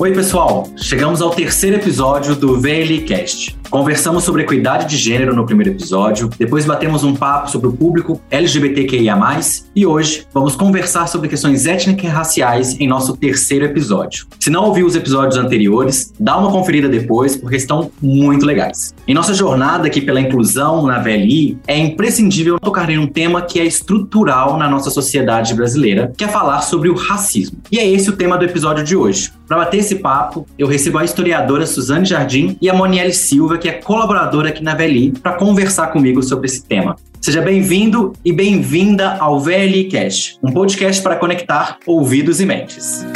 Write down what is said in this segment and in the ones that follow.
Oi, pessoal! Chegamos ao terceiro episódio do VLCast. Conversamos sobre equidade de gênero no primeiro episódio, depois batemos um papo sobre o público LGBTQIA, e hoje vamos conversar sobre questões étnicas e raciais em nosso terceiro episódio. Se não ouviu os episódios anteriores, dá uma conferida depois, porque estão muito legais. Em nossa jornada aqui pela inclusão na VLI, é imprescindível tocar em um tema que é estrutural na nossa sociedade brasileira, que é falar sobre o racismo. E é esse o tema do episódio de hoje. Para bater esse papo, eu recebo a historiadora Suzane Jardim e a Monielle Silva, que é colaboradora aqui na VLI, para conversar comigo sobre esse tema. Seja bem-vindo e bem-vinda ao VLI Cast, um podcast para conectar ouvidos e mentes.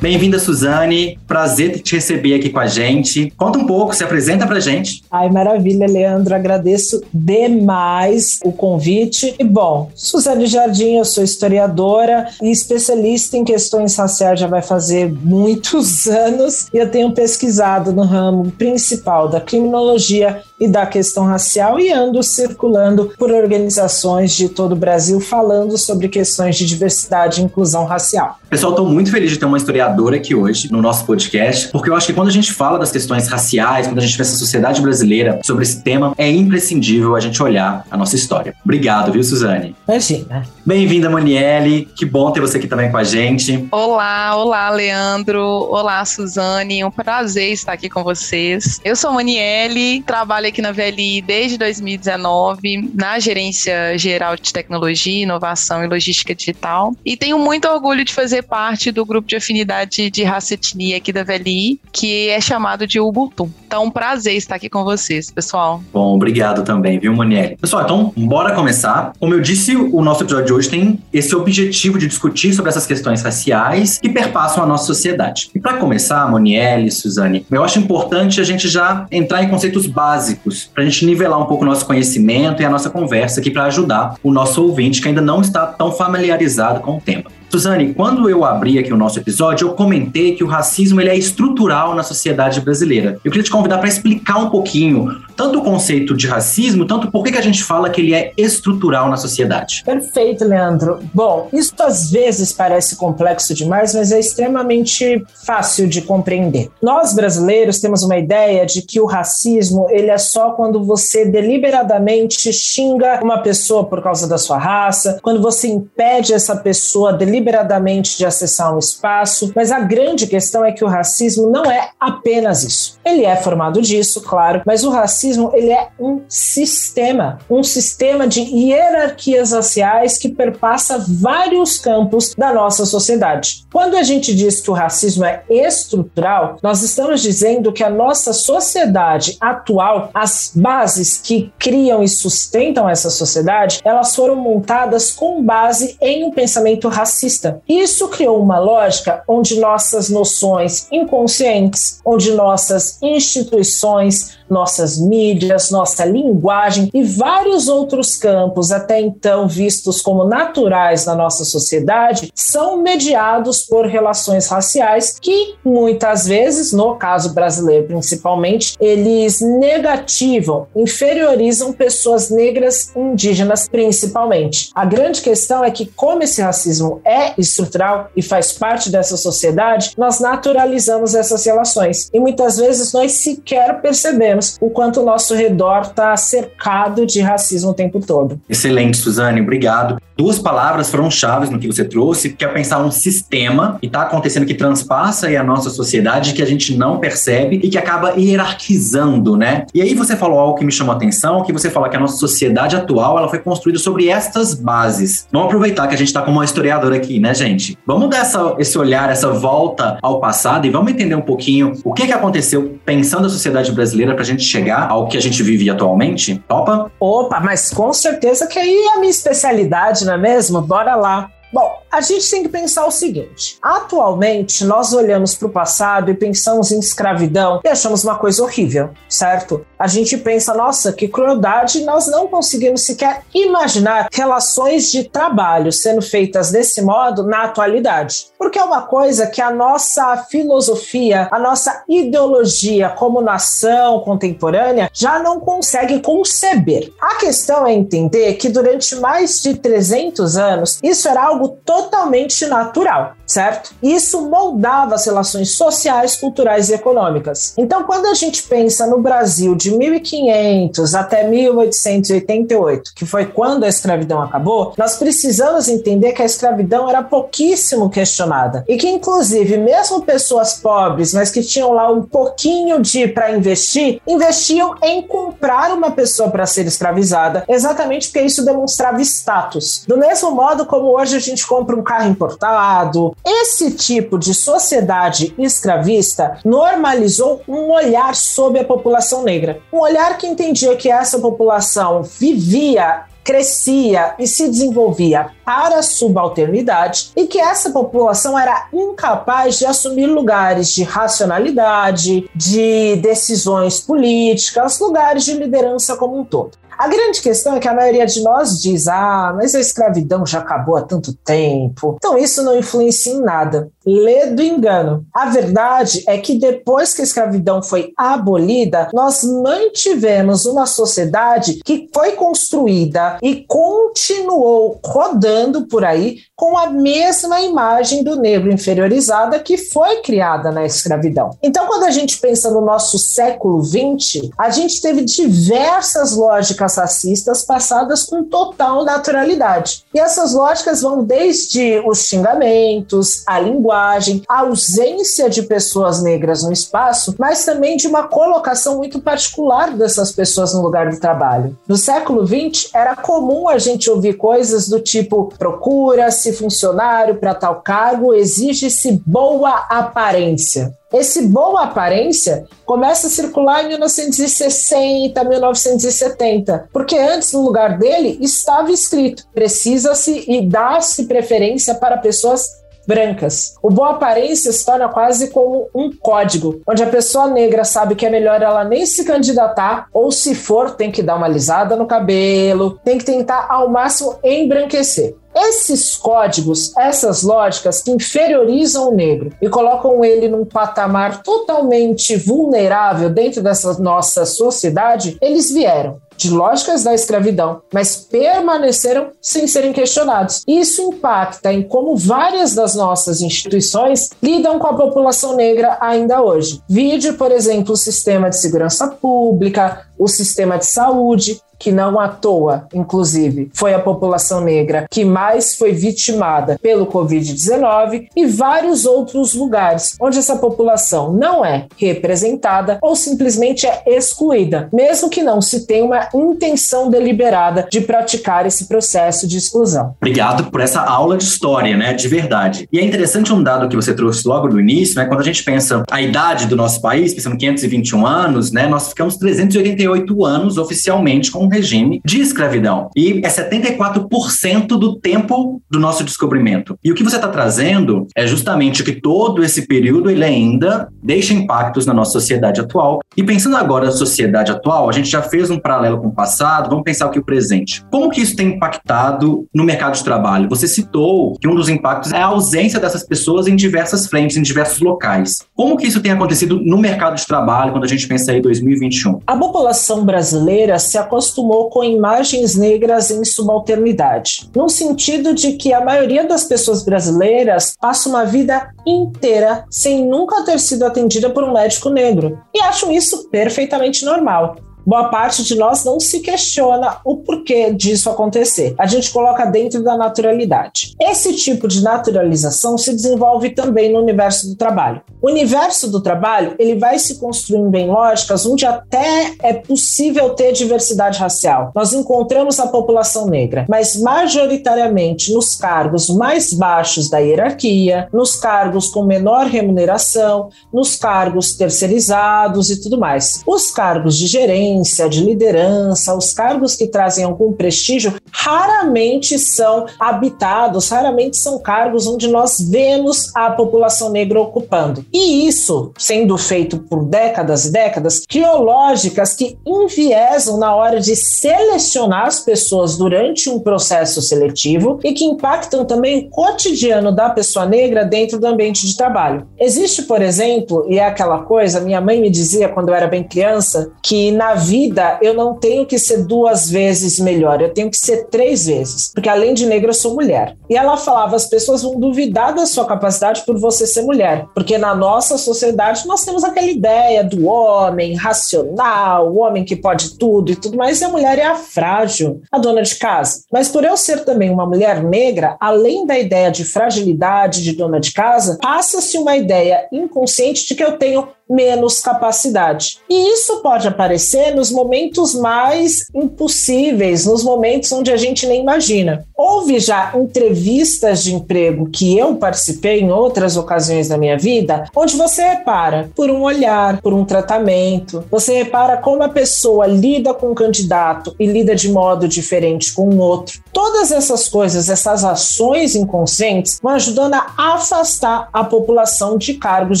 Bem-vinda, Suzane. Prazer te receber aqui com a gente. Conta um pouco, se apresenta pra gente. Ai, maravilha, Leandro. Agradeço demais o convite. E bom, Suzane Jardim, eu sou historiadora e especialista em questões raciais já vai fazer muitos anos. E eu tenho pesquisado no ramo principal da criminologia e da questão racial e ando circulando por organizações de todo o Brasil falando sobre questões de diversidade e inclusão racial. Pessoal, estou muito feliz de ter uma historiadora aqui hoje no nosso podcast, porque eu acho que quando a gente fala das questões raciais, quando a gente pensa a sociedade brasileira sobre esse tema, é imprescindível a gente olhar a nossa história. Obrigado, viu, Suzane? Imagina. Bem-vinda, Maniele. Que bom ter você aqui também com a gente. Olá, olá, Leandro. Olá, Suzane. Um prazer estar aqui com vocês. Eu sou Maniele, trabalho aqui na VLI desde 2019, na Gerência Geral de Tecnologia, Inovação e Logística Digital. E tenho muito orgulho de fazer parte do grupo de afinidade de raça e etnia aqui da VLI, que é chamado de Ubuntu. Então, um prazer estar aqui com vocês, pessoal. Bom, obrigado também, viu, Maniele? Pessoal, então, bora começar. Como eu disse, o nosso episódio de hoje tem esse objetivo de discutir sobre essas questões raciais que perpassam a nossa sociedade. E para começar, Monielle, Suzane, eu acho importante a gente já entrar em conceitos básicos, para a gente nivelar um pouco o nosso conhecimento e a nossa conversa aqui para ajudar o nosso ouvinte que ainda não está tão familiarizado com o tema. Suzane, quando eu abri aqui o nosso episódio, eu comentei que o racismo ele é estrutural na sociedade brasileira. Eu queria te convidar para explicar um pouquinho tanto o conceito de racismo, tanto por que a gente fala que ele é estrutural na sociedade. Perfeito, Leandro. Bom, isso às vezes parece complexo demais, mas é extremamente fácil de compreender. Nós brasileiros temos uma ideia de que o racismo ele é só quando você deliberadamente xinga uma pessoa por causa da sua raça, quando você impede essa pessoa deliberadamente deliberadamente de acessar um espaço, mas a grande questão é que o racismo não é apenas isso. Ele é formado disso, claro, mas o racismo ele é um sistema, um sistema de hierarquias raciais que perpassa vários campos da nossa sociedade. Quando a gente diz que o racismo é estrutural, nós estamos dizendo que a nossa sociedade atual, as bases que criam e sustentam essa sociedade, elas foram montadas com base em um pensamento racista Isso criou uma lógica onde nossas noções inconscientes, onde nossas instituições, nossas mídias, nossa linguagem e vários outros campos até então vistos como naturais na nossa sociedade são mediados por relações raciais que muitas vezes, no caso brasileiro principalmente, eles negativam, inferiorizam pessoas negras indígenas principalmente. A grande questão é que como esse racismo é estrutural e faz parte dessa sociedade, nós naturalizamos essas relações e muitas vezes nós sequer percebemos o quanto o nosso redor está cercado de racismo o tempo todo. Excelente, Suzane, obrigado. Duas palavras foram chaves no que você trouxe, que é pensar um sistema e está acontecendo que transpassa a nossa sociedade que a gente não percebe e que acaba hierarquizando, né? E aí você falou algo que me chamou a atenção, que você fala que a nossa sociedade atual ela foi construída sobre estas bases. Vamos aproveitar que a gente está com uma historiadora aqui, né, gente? Vamos dar essa, esse olhar, essa volta ao passado e vamos entender um pouquinho o que, que aconteceu pensando a sociedade brasileira para gente chegar ao que a gente vive atualmente. Topa? Opa, mas com certeza que aí é a minha especialidade, não é mesmo? Bora lá. Bom, a gente tem que pensar o seguinte: atualmente nós olhamos para o passado e pensamos em escravidão e achamos uma coisa horrível, certo? A gente pensa, nossa, que crueldade, nós não conseguimos sequer imaginar relações de trabalho sendo feitas desse modo na atualidade. Porque é uma coisa que a nossa filosofia, a nossa ideologia como nação contemporânea já não consegue conceber. A questão é entender que durante mais de 300 anos isso era algo totalmente natural, certo? Isso moldava as relações sociais, culturais e econômicas. Então, quando a gente pensa no Brasil de 1500 até 1888, que foi quando a escravidão acabou, nós precisamos entender que a escravidão era pouquíssimo questionada e que, inclusive, mesmo pessoas pobres, mas que tinham lá um pouquinho de para investir, investiam em comprar uma pessoa para ser escravizada, exatamente porque isso demonstrava status. Do mesmo modo como hoje a gente compra um carro importado, esse tipo de sociedade escravista normalizou um olhar sobre a população negra. Um olhar que entendia que essa população vivia crescia e se desenvolvia para a subalternidade e que essa população era incapaz de assumir lugares de racionalidade, de decisões políticas, lugares de liderança como um todo. A grande questão é que a maioria de nós diz: ah, mas a escravidão já acabou há tanto tempo. Então isso não influencia em nada. Lê do engano. A verdade é que depois que a escravidão foi abolida, nós mantivemos uma sociedade que foi construída e continuou rodando por aí com a mesma imagem do negro inferiorizada que foi criada na escravidão. Então, quando a gente pensa no nosso século XX, a gente teve diversas lógicas racistas passadas com total naturalidade. E essas lógicas vão desde os xingamentos, a linguagem, a ausência de pessoas negras no espaço, mas também de uma colocação muito particular dessas pessoas no lugar do trabalho. No século XX, era comum a gente ouvir coisas do tipo procura-se funcionário para tal cargo exige-se boa aparência. Esse boa aparência começa a circular em 1960, 1970, porque antes no lugar dele estava escrito: precisa-se e dá-se preferência para pessoas brancas. O boa aparência se torna quase como um código, onde a pessoa negra sabe que é melhor ela nem se candidatar, ou se for, tem que dar uma alisada no cabelo, tem que tentar ao máximo embranquecer. Esses códigos, essas lógicas que inferiorizam o negro e colocam ele num patamar totalmente vulnerável dentro dessa nossa sociedade, eles vieram de lógicas da escravidão, mas permaneceram sem serem questionados. Isso impacta em como várias das nossas instituições lidam com a população negra ainda hoje. Vídeo, por exemplo, o sistema de segurança pública, o sistema de saúde, que não à toa, inclusive, foi a população negra que mais foi vitimada pelo Covid-19 e vários outros lugares onde essa população não é representada ou simplesmente é excluída, mesmo que não se tenha uma intenção deliberada de praticar esse processo de exclusão. Obrigado por essa aula de história, né, de verdade. E é interessante um dado que você trouxe logo no início, né, quando a gente pensa a idade do nosso país, pensando 521 anos, né, nós ficamos 388 anos oficialmente com regime de escravidão. E é 74% do tempo do nosso descobrimento. E o que você está trazendo é justamente que todo esse período ele ainda deixa impactos na nossa sociedade atual. E pensando agora na sociedade atual, a gente já fez um paralelo com o passado, vamos pensar aqui o presente. Como que isso tem impactado no mercado de trabalho? Você citou que um dos impactos é a ausência dessas pessoas em diversas frentes, em diversos locais. Como que isso tem acontecido no mercado de trabalho quando a gente pensa aí 2021? A população brasileira se acostumou com imagens negras em subalternidade, no sentido de que a maioria das pessoas brasileiras passa uma vida inteira sem nunca ter sido atendida por um médico negro. E acham isso perfeitamente normal boa parte de nós não se questiona o porquê disso acontecer. A gente coloca dentro da naturalidade. Esse tipo de naturalização se desenvolve também no universo do trabalho. O universo do trabalho ele vai se construindo em lógicas onde até é possível ter diversidade racial. Nós encontramos a população negra, mas majoritariamente nos cargos mais baixos da hierarquia, nos cargos com menor remuneração, nos cargos terceirizados e tudo mais. Os cargos de gerência de liderança, os cargos que trazem algum prestígio, raramente são habitados, raramente são cargos onde nós vemos a população negra ocupando. E isso sendo feito por décadas e décadas, teológicas que enviesam na hora de selecionar as pessoas durante um processo seletivo e que impactam também o cotidiano da pessoa negra dentro do ambiente de trabalho. Existe, por exemplo, e é aquela coisa, minha mãe me dizia quando eu era bem criança, que na vida eu não tenho que ser duas vezes melhor, eu tenho que ser três vezes, porque além de negra eu sou mulher. E ela falava, as pessoas vão duvidar da sua capacidade por você ser mulher, porque na nossa sociedade nós temos aquela ideia do homem racional, o homem que pode tudo e tudo mais, e a mulher é a frágil, a dona de casa. Mas por eu ser também uma mulher negra, além da ideia de fragilidade de dona de casa, passa-se uma ideia inconsciente de que eu tenho menos capacidade. E isso pode aparecer nos momentos mais impossíveis, nos momentos onde a gente nem imagina. Houve já entrevistas de emprego que eu participei em outras ocasiões da minha vida, onde você repara por um olhar, por um tratamento, você repara como a pessoa lida com um candidato e lida de modo diferente com o outro. Todas essas coisas, essas ações inconscientes, vão ajudando a afastar a população de cargos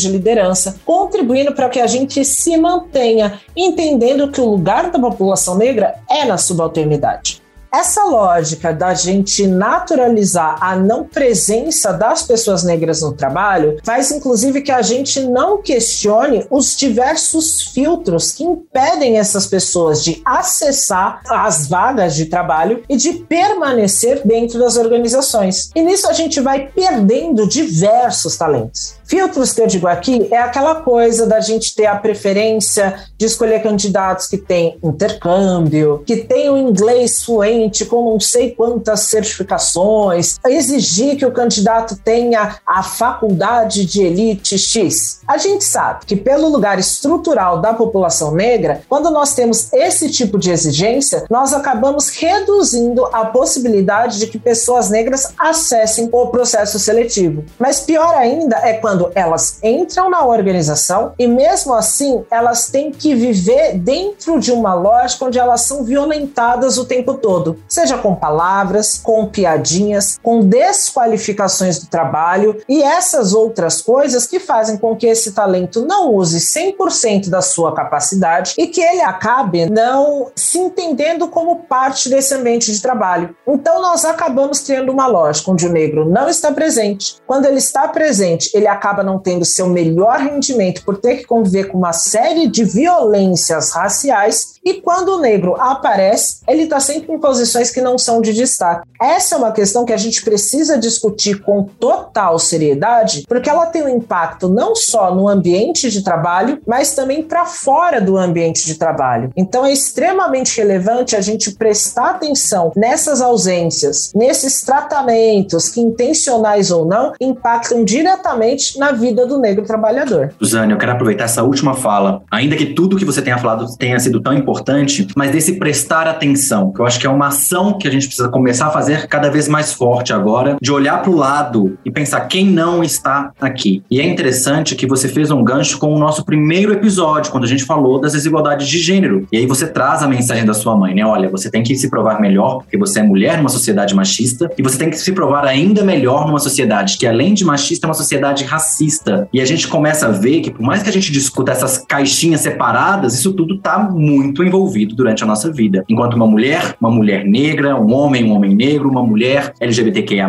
de liderança, contribuindo para que a gente se mantenha entendendo que o lugar da população negra é na subalternidade. Essa lógica da gente naturalizar a não presença das pessoas negras no trabalho faz inclusive que a gente não questione os diversos filtros que impedem essas pessoas de acessar as vagas de trabalho e de permanecer dentro das organizações. E nisso a gente vai perdendo diversos talentos. Filtros que eu digo aqui é aquela coisa da gente ter a preferência de escolher candidatos que têm intercâmbio, que têm o inglês fluente com não sei quantas certificações, exigir que o candidato tenha a faculdade de elite X. A gente sabe que pelo lugar estrutural da população negra, quando nós temos esse tipo de exigência, nós acabamos reduzindo a possibilidade de que pessoas negras acessem o processo seletivo. Mas pior ainda é quando elas entram na organização e mesmo assim elas têm que viver dentro de uma lógica onde elas são violentadas o tempo todo, seja com palavras, com piadinhas, com desqualificações do trabalho e essas outras coisas que fazem com que esse talento não use 100% da sua capacidade e que ele acabe não se entendendo como parte desse ambiente de trabalho. Então nós acabamos criando uma lógica onde o negro não está presente. Quando ele está presente, ele acaba acaba não tendo seu melhor rendimento por ter que conviver com uma série de violências raciais e quando o negro aparece, ele está sempre em posições que não são de destaque. Essa é uma questão que a gente precisa discutir com total seriedade, porque ela tem um impacto não só no ambiente de trabalho, mas também para fora do ambiente de trabalho. Então é extremamente relevante a gente prestar atenção nessas ausências, nesses tratamentos que, intencionais ou não, impactam diretamente na vida do negro trabalhador. Suzane, eu quero aproveitar essa última fala, ainda que tudo que você tenha falado tenha sido tão importante importante, mas desse prestar atenção, que eu acho que é uma ação que a gente precisa começar a fazer cada vez mais forte agora, de olhar para o lado e pensar quem não está aqui. E é interessante que você fez um gancho com o nosso primeiro episódio, quando a gente falou das desigualdades de gênero. E aí você traz a mensagem da sua mãe, né? Olha, você tem que se provar melhor, porque você é mulher numa sociedade machista, e você tem que se provar ainda melhor numa sociedade que, além de machista, é uma sociedade racista. E a gente começa a ver que, por mais que a gente discuta essas caixinhas separadas, isso tudo está muito muito envolvido durante a nossa vida. Enquanto uma mulher, uma mulher negra, um homem, um homem negro, uma mulher LGBTQIA+,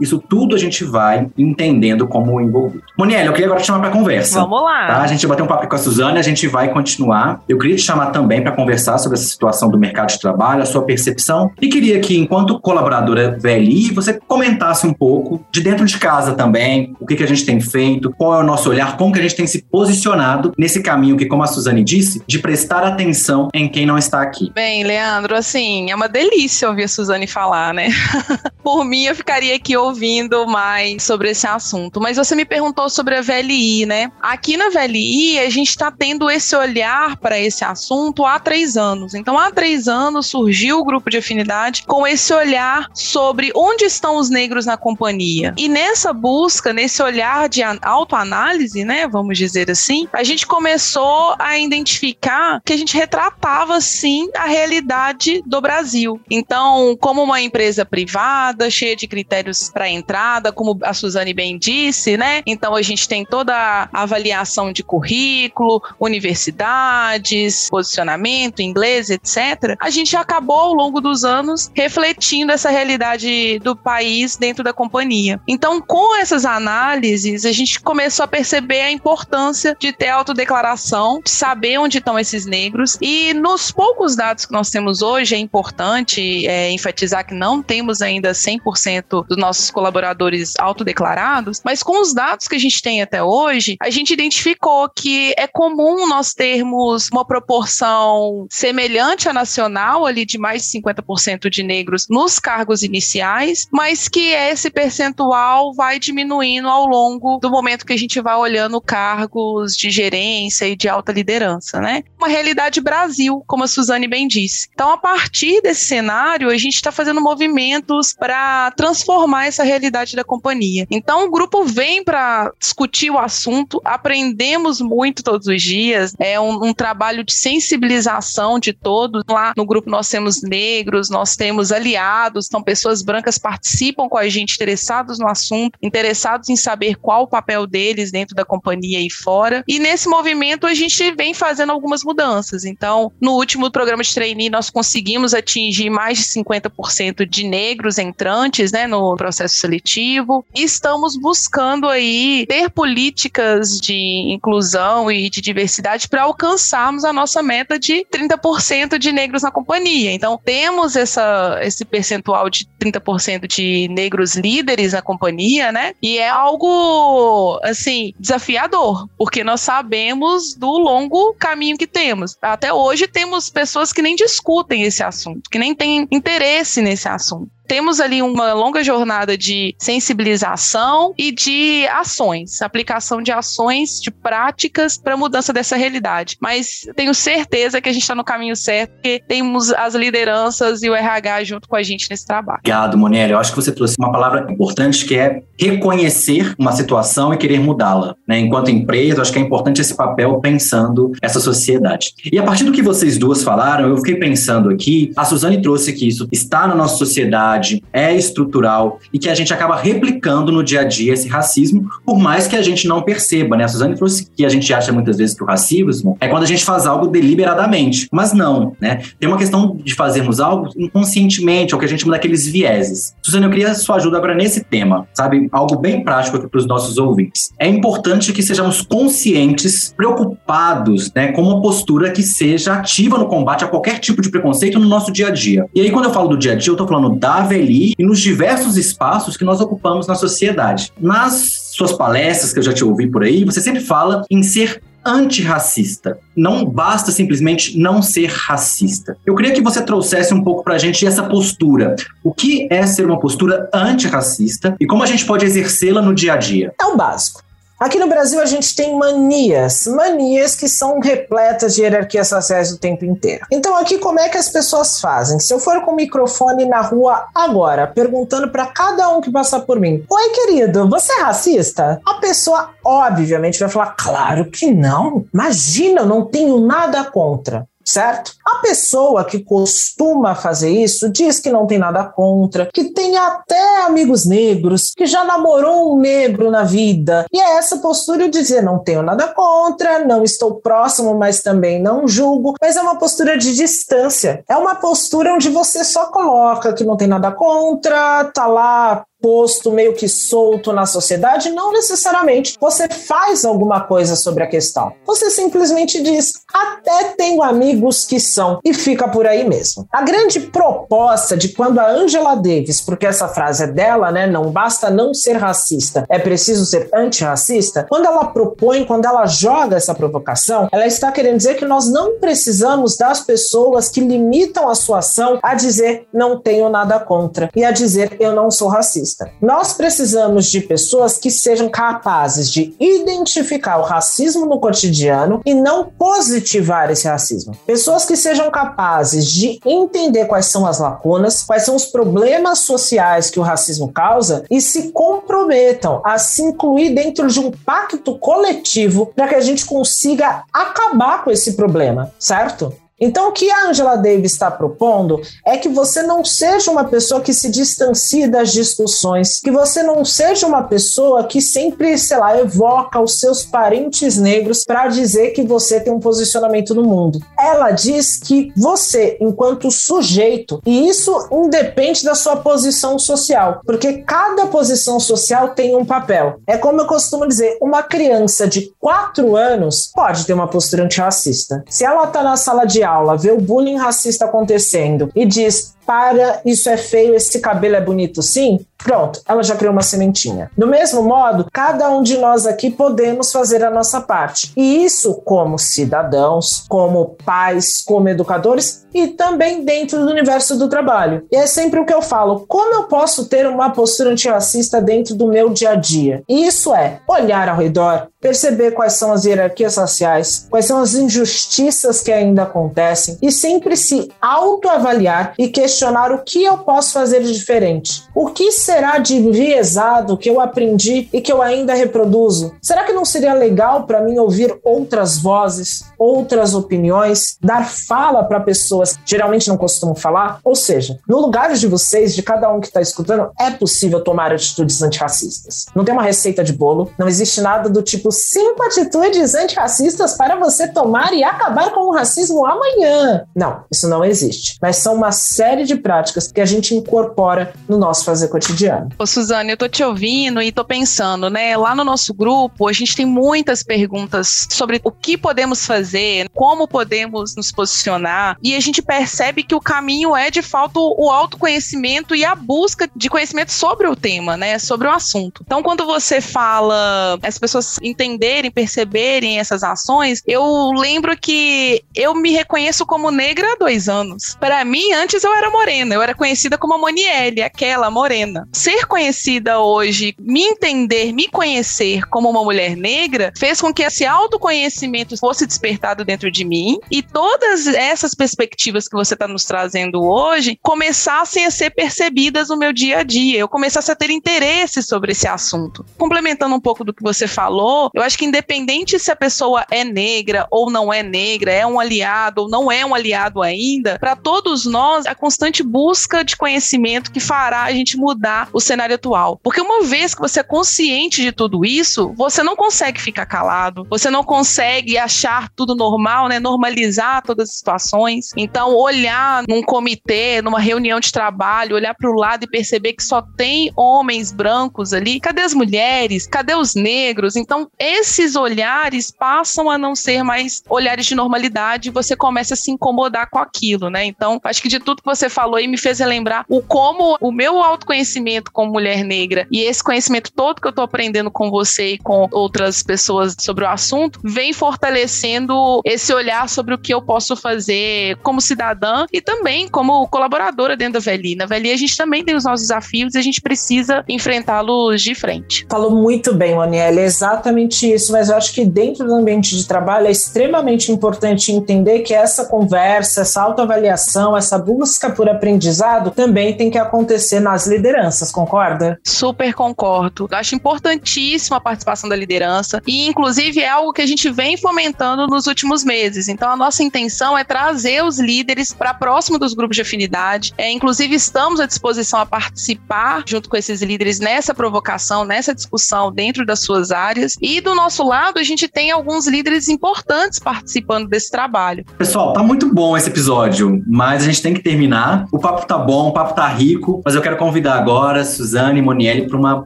isso tudo a gente vai entendendo como envolvido. Moniela, eu queria agora te chamar para conversa. Vamos lá. Tá? A gente vai bater um papo com a Suzane, a gente vai continuar. Eu queria te chamar também para conversar sobre essa situação do mercado de trabalho, a sua percepção, e queria que, enquanto colaboradora VLI, você comentasse um pouco de dentro de casa também, o que, que a gente tem feito, qual é o nosso olhar, como que a gente tem se posicionado nesse caminho que, como a Suzane disse, de prestar atenção em quem não está aqui. Bem, Leandro, assim, é uma delícia ouvir a Suzane falar, né? Por mim, eu ficaria aqui ouvindo mais sobre esse assunto. Mas você me perguntou sobre a VLI, né? Aqui na VLI, a gente está tendo esse olhar para esse assunto há três anos. Então, há três anos surgiu o grupo de afinidade com esse olhar sobre onde estão os negros na companhia. E nessa busca, nesse olhar de autoanálise, né? Vamos dizer assim, a gente começou a identificar que a gente retratava sim a realidade do Brasil. Então, como uma empresa privada, cheia de critérios para entrada, como a Suzane bem disse, né? Então a gente tem toda a avaliação de currículo, universidades, posicionamento, inglês, etc. A gente acabou ao longo dos anos refletindo essa realidade do país dentro da companhia. Então, com essas análises, a gente começou a perceber a importância de ter autodeclaração, de saber onde estão esses negros nos poucos dados que nós temos hoje, é importante é, enfatizar que não temos ainda 100% dos nossos colaboradores autodeclarados, mas com os dados que a gente tem até hoje, a gente identificou que é comum nós termos uma proporção semelhante à nacional, ali de mais de 50% de negros nos cargos iniciais, mas que esse percentual vai diminuindo ao longo do momento que a gente vai olhando cargos de gerência e de alta liderança, né? Uma realidade Brasil, como a Suzane bem disse. Então, a partir desse cenário, a gente está fazendo movimentos para transformar essa realidade da companhia. Então, o grupo vem para discutir o assunto, aprendemos muito todos os dias, é um, um trabalho de sensibilização de todos. Lá no grupo nós temos negros, nós temos aliados, então pessoas brancas participam com a gente, interessados no assunto, interessados em saber qual o papel deles dentro da companhia e fora. E nesse movimento a gente vem fazendo algumas mudanças. Então, no último programa de trainee, nós conseguimos atingir mais de 50% de negros entrantes né, no processo seletivo. Estamos buscando aí ter políticas de inclusão e de diversidade para alcançarmos a nossa meta de 30% de negros na companhia. Então, temos essa, esse percentual de 30% de negros líderes na companhia, né? E é algo, assim, desafiador, porque nós sabemos do longo caminho que temos. Até hoje temos pessoas que nem discutem esse assunto, que nem têm interesse nesse assunto temos ali uma longa jornada de sensibilização e de ações, aplicação de ações, de práticas para mudança dessa realidade. Mas tenho certeza que a gente está no caminho certo, porque temos as lideranças e o RH junto com a gente nesse trabalho. Obrigado, Monelli. Eu acho que você trouxe uma palavra importante que é reconhecer uma situação e querer mudá-la. Né? Enquanto empresa, acho que é importante esse papel pensando essa sociedade. E a partir do que vocês duas falaram, eu fiquei pensando aqui, a Suzane trouxe que isso está na nossa sociedade é estrutural e que a gente acaba replicando no dia a dia esse racismo, por mais que a gente não perceba, né? A Suzane trouxe que a gente acha muitas vezes que o racismo é quando a gente faz algo deliberadamente, mas não, né? Tem uma questão de fazermos algo inconscientemente, ou que a gente chama daqueles vieses. Suzane, eu queria sua ajuda agora nesse tema, sabe? Algo bem prático aqui para os nossos ouvintes. É importante que sejamos conscientes, preocupados, né, com uma postura que seja ativa no combate a qualquer tipo de preconceito no nosso dia a dia. E aí, quando eu falo do dia a dia, eu tô falando da Aveli e nos diversos espaços que nós ocupamos na sociedade. Nas suas palestras que eu já te ouvi por aí, você sempre fala em ser antirracista. Não basta simplesmente não ser racista. Eu queria que você trouxesse um pouco para a gente essa postura. O que é ser uma postura antirracista e como a gente pode exercê-la no dia a dia? É o básico. Aqui no Brasil a gente tem manias, manias que são repletas de hierarquias sociais o tempo inteiro. Então aqui como é que as pessoas fazem? Se eu for com o microfone na rua agora, perguntando para cada um que passar por mim: "Oi, querido, você é racista?" A pessoa obviamente vai falar: "Claro que não. Imagina, eu não tenho nada contra." Certo? A pessoa que costuma fazer isso diz que não tem nada contra, que tem até amigos negros, que já namorou um negro na vida. E é essa postura de dizer não tenho nada contra, não estou próximo, mas também não julgo, mas é uma postura de distância. É uma postura onde você só coloca que não tem nada contra, tá lá posto meio que solto na sociedade, não necessariamente você faz alguma coisa sobre a questão. Você simplesmente diz: até tenho amigos que são, e fica por aí mesmo. A grande proposta de quando a Angela Davis, porque essa frase é dela, né? Não basta não ser racista, é preciso ser antirracista. Quando ela propõe, quando ela joga essa provocação, ela está querendo dizer que nós não precisamos das pessoas que limitam a sua ação a dizer não tenho nada contra e a dizer eu não sou racista. Nós precisamos de pessoas que sejam capazes de identificar o racismo no cotidiano e não positivar esse racismo. Pessoas que sejam capazes de entender quais são as lacunas, quais são os problemas sociais que o racismo causa e se comprometam a se incluir dentro de um pacto coletivo para que a gente consiga acabar com esse problema, certo? Então, o que a Angela Davis está propondo é que você não seja uma pessoa que se distancie das discussões, que você não seja uma pessoa que sempre, sei lá, evoca os seus parentes negros para dizer que você tem um posicionamento no mundo. Ela diz que você, enquanto sujeito, e isso independe da sua posição social, porque cada posição social tem um papel. É como eu costumo dizer, uma criança de 4 anos pode ter uma postura antirracista. Se ela está na sala de aula, vê o bullying racista acontecendo e diz: para, isso é feio, esse cabelo é bonito sim, pronto, ela já criou uma sementinha. Do mesmo modo, cada um de nós aqui podemos fazer a nossa parte. E isso como cidadãos, como pais, como educadores e também dentro do universo do trabalho. E é sempre o que eu falo, como eu posso ter uma postura antirracista dentro do meu dia a dia? E isso é olhar ao redor, perceber quais são as hierarquias raciais, quais são as injustiças que ainda acontecem e sempre se autoavaliar e questionar questionar o que eu posso fazer de diferente. O que será de enviesado que eu aprendi e que eu ainda reproduzo? Será que não seria legal para mim ouvir outras vozes, outras opiniões, dar fala para pessoas que geralmente não costumam falar? Ou seja, no lugar de vocês, de cada um que está escutando, é possível tomar atitudes antirracistas. Não tem uma receita de bolo, não existe nada do tipo cinco atitudes antirracistas para você tomar e acabar com o racismo amanhã. Não, isso não existe. Mas são uma série de de práticas que a gente incorpora no nosso fazer cotidiano. Ô, Suzane, eu tô te ouvindo e tô pensando, né? Lá no nosso grupo, a gente tem muitas perguntas sobre o que podemos fazer, como podemos nos posicionar, e a gente percebe que o caminho é, de fato, o autoconhecimento e a busca de conhecimento sobre o tema, né? Sobre o assunto. Então, quando você fala as pessoas entenderem, perceberem essas ações, eu lembro que eu me reconheço como negra há dois anos. Para mim, antes eu era morena, eu era conhecida como a Monielle, aquela morena. Ser conhecida hoje, me entender, me conhecer como uma mulher negra, fez com que esse autoconhecimento fosse despertado dentro de mim e todas essas perspectivas que você está nos trazendo hoje começassem a ser percebidas no meu dia a dia. Eu começasse a ter interesse sobre esse assunto. Complementando um pouco do que você falou, eu acho que independente se a pessoa é negra ou não é negra, é um aliado ou não é um aliado ainda, para todos nós a constante busca de conhecimento que fará a gente mudar o cenário atual. Porque uma vez que você é consciente de tudo isso, você não consegue ficar calado, você não consegue achar tudo normal, né? Normalizar todas as situações. Então, olhar num comitê, numa reunião de trabalho, olhar para o lado e perceber que só tem homens brancos ali. Cadê as mulheres? Cadê os negros? Então, esses olhares passam a não ser mais olhares de normalidade você começa a se incomodar com aquilo, né? Então, acho que de tudo que você falou e me fez relembrar o como o meu autoconhecimento como mulher negra e esse conhecimento todo que eu tô aprendendo com você e com outras pessoas sobre o assunto vem fortalecendo esse olhar sobre o que eu posso fazer como cidadã e também como colaboradora dentro da VLI. Na VLI a gente também tem os nossos desafios e a gente precisa enfrentá-los de frente. Falou muito bem, Moniela, é exatamente isso, mas eu acho que dentro do ambiente de trabalho é extremamente importante entender que essa conversa, essa autoavaliação, essa busca por por aprendizado também tem que acontecer nas lideranças, concorda? Super concordo. Eu acho importantíssima a participação da liderança e, inclusive, é algo que a gente vem fomentando nos últimos meses. Então, a nossa intenção é trazer os líderes para próximo dos grupos de afinidade. É, inclusive, estamos à disposição a participar junto com esses líderes nessa provocação, nessa discussão dentro das suas áreas. E do nosso lado, a gente tem alguns líderes importantes participando desse trabalho. Pessoal, tá muito bom esse episódio, mas a gente tem que terminar O papo tá bom, o papo tá rico, mas eu quero convidar agora Suzane e Monielle para uma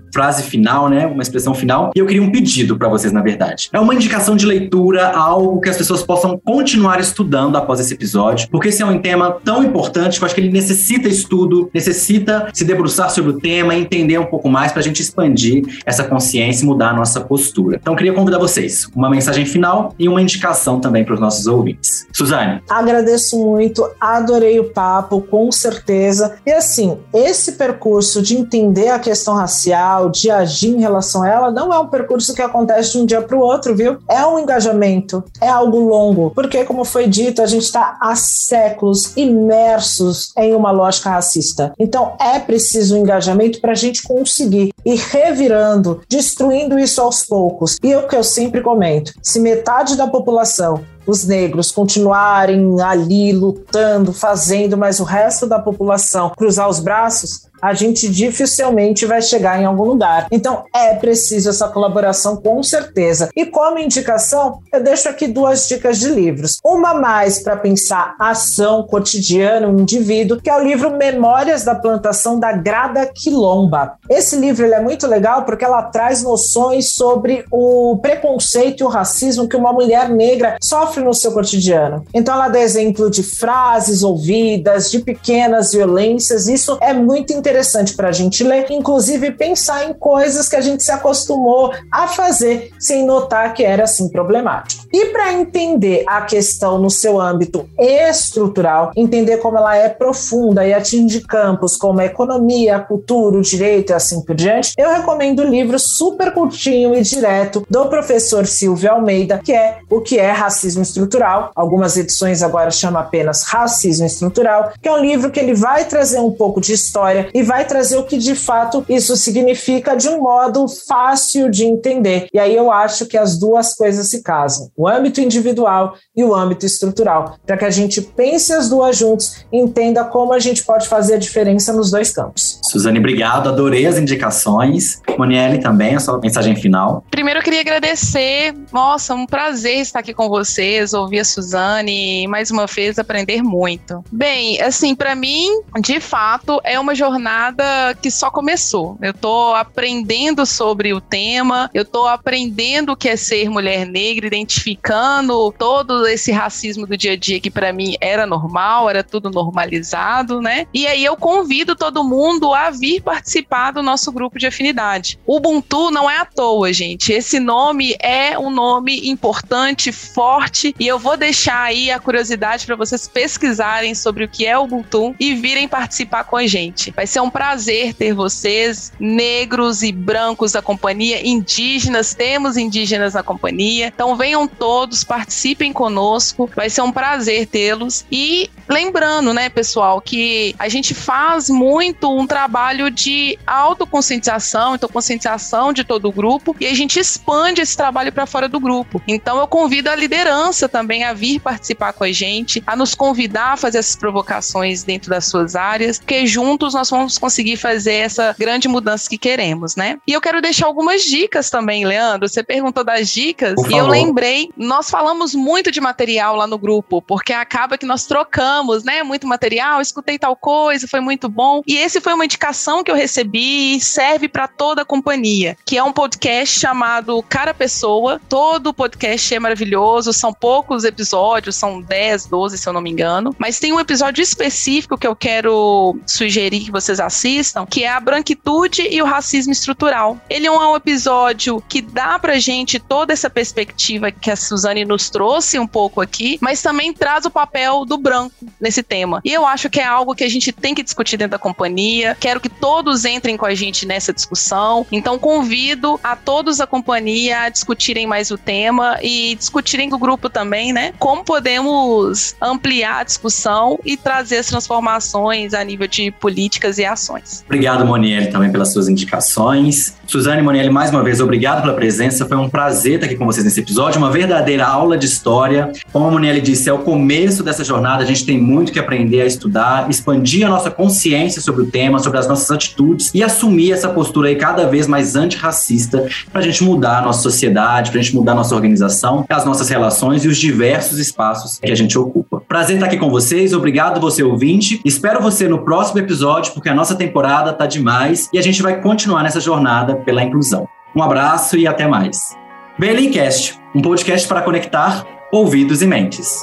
frase final, né? Uma expressão final. E eu queria um pedido para vocês, na verdade. É uma indicação de leitura, algo que as pessoas possam continuar estudando após esse episódio, porque esse é um tema tão importante que eu acho que ele necessita estudo, necessita se debruçar sobre o tema, entender um pouco mais para a gente expandir essa consciência e mudar a nossa postura. Então, eu queria convidar vocês, uma mensagem final e uma indicação também para os nossos ouvintes. Suzane. Agradeço muito, adorei o papo, com certeza. E assim, esse percurso de entender a questão racial, de agir em relação a ela, não é um percurso que acontece de um dia para o outro, viu? É um engajamento, é algo longo, porque, como foi dito, a gente está há séculos imersos em uma lógica racista. Então, é preciso um engajamento para a gente conseguir ir revirando, destruindo isso aos poucos. E o que eu sempre comento: se metade da população os negros continuarem ali lutando, fazendo, mas o resto da população cruzar os braços, a gente dificilmente vai chegar em algum lugar. Então é preciso essa colaboração com certeza. E como indicação, eu deixo aqui duas dicas de livros. Uma mais para pensar ação cotidiana, um indivíduo, que é o livro Memórias da Plantação da Grada Quilomba. Esse livro é muito legal porque ela traz noções sobre o preconceito e o racismo que uma mulher negra sofre no seu cotidiano. Então ela dá exemplo de frases ouvidas, de pequenas violências. Isso é muito interessante interessante para a gente ler, inclusive pensar em coisas que a gente se acostumou a fazer sem notar que era assim problemático. E para entender a questão no seu âmbito estrutural, entender como ela é profunda e atinge campos como a economia, a cultura, o direito e assim por diante, eu recomendo o livro super curtinho e direto do professor Silvio Almeida, que é O que é Racismo Estrutural. Algumas edições agora chamam apenas Racismo Estrutural, que é um livro que ele vai trazer um pouco de história e vai trazer o que de fato isso significa de um modo fácil de entender. E aí eu acho que as duas coisas se casam, o âmbito individual e o âmbito estrutural, para que a gente pense as duas juntos e entenda como a gente pode fazer a diferença nos dois campos. Suzane, obrigado, adorei as indicações. Monielle também, a sua mensagem final. Primeiro eu queria agradecer, nossa, um prazer estar aqui com vocês, ouvir a Suzane e mais uma vez aprender muito. Bem, assim, para mim, de fato, é uma jornada que só começou. Eu tô aprendendo sobre o tema, eu tô aprendendo o que é ser mulher negra, identificando todo esse racismo do dia a dia que para mim era normal, era tudo normalizado, né? E aí eu convido todo mundo a vir participar do nosso grupo de afinidade. Ubuntu não é à toa, gente. Esse nome é um nome importante, forte, e eu vou deixar aí a curiosidade para vocês pesquisarem sobre o que é Ubuntu e virem participar com a gente. Vai ser um prazer ter vocês, negros e brancos da companhia, indígenas, temos indígenas na companhia. Então venham todos, participem conosco, vai ser um prazer tê-los. E lembrando, né, pessoal, que a gente faz muito um trabalho de autoconscientização, então conscientização de todo o grupo, e a gente expande esse trabalho para fora do grupo. Então eu convido a liderança também a vir participar com a gente, a nos convidar a fazer essas provocações dentro das suas áreas, porque juntos nós vamos vamos conseguir fazer essa grande mudança que queremos, né? E eu quero deixar algumas dicas também, Leandro. Você perguntou das dicas e eu lembrei, nós falamos muito de material lá no grupo, porque acaba que nós trocamos, né? Muito material, escutei tal coisa, foi muito bom. E esse foi uma indicação que eu recebi e serve para toda a companhia, que é um podcast chamado Cara Pessoa. Todo podcast é maravilhoso, são poucos episódios, são 10, 12, se eu não me engano, mas tem um episódio específico que eu quero sugerir que vocês vocês assistam, que é a branquitude e o racismo estrutural. Ele é um episódio que dá pra gente toda essa perspectiva que a Suzane nos trouxe um pouco aqui, mas também traz o papel do branco nesse tema. E eu acho que é algo que a gente tem que discutir dentro da companhia. Quero que todos entrem com a gente nessa discussão. Então convido a todos da companhia a discutirem mais o tema e discutirem com o grupo também, né? Como podemos ampliar a discussão e trazer as transformações a nível de políticas e ações. Obrigado, Monielle, também pelas suas indicações. Suzane e Monielle, mais uma vez, obrigado pela presença. Foi um prazer estar aqui com vocês nesse episódio, uma verdadeira aula de história. Como a Monielle disse, é o começo dessa jornada, a gente tem tem muito que aprender a estudar, expandir a nossa consciência sobre o tema, sobre as nossas atitudes e assumir essa postura aí cada vez mais antirracista para a gente mudar a nossa sociedade, para a gente mudar a nossa organização, as nossas relações e os diversos espaços que a gente ocupa. Prazer estar aqui com vocês, obrigado você ouvinte. Espero você no próximo episódio, porque a nossa temporada tá demais e a gente vai continuar nessa jornada pela inclusão. Um abraço e até mais. Berlincast, um podcast para conectar ouvidos e mentes.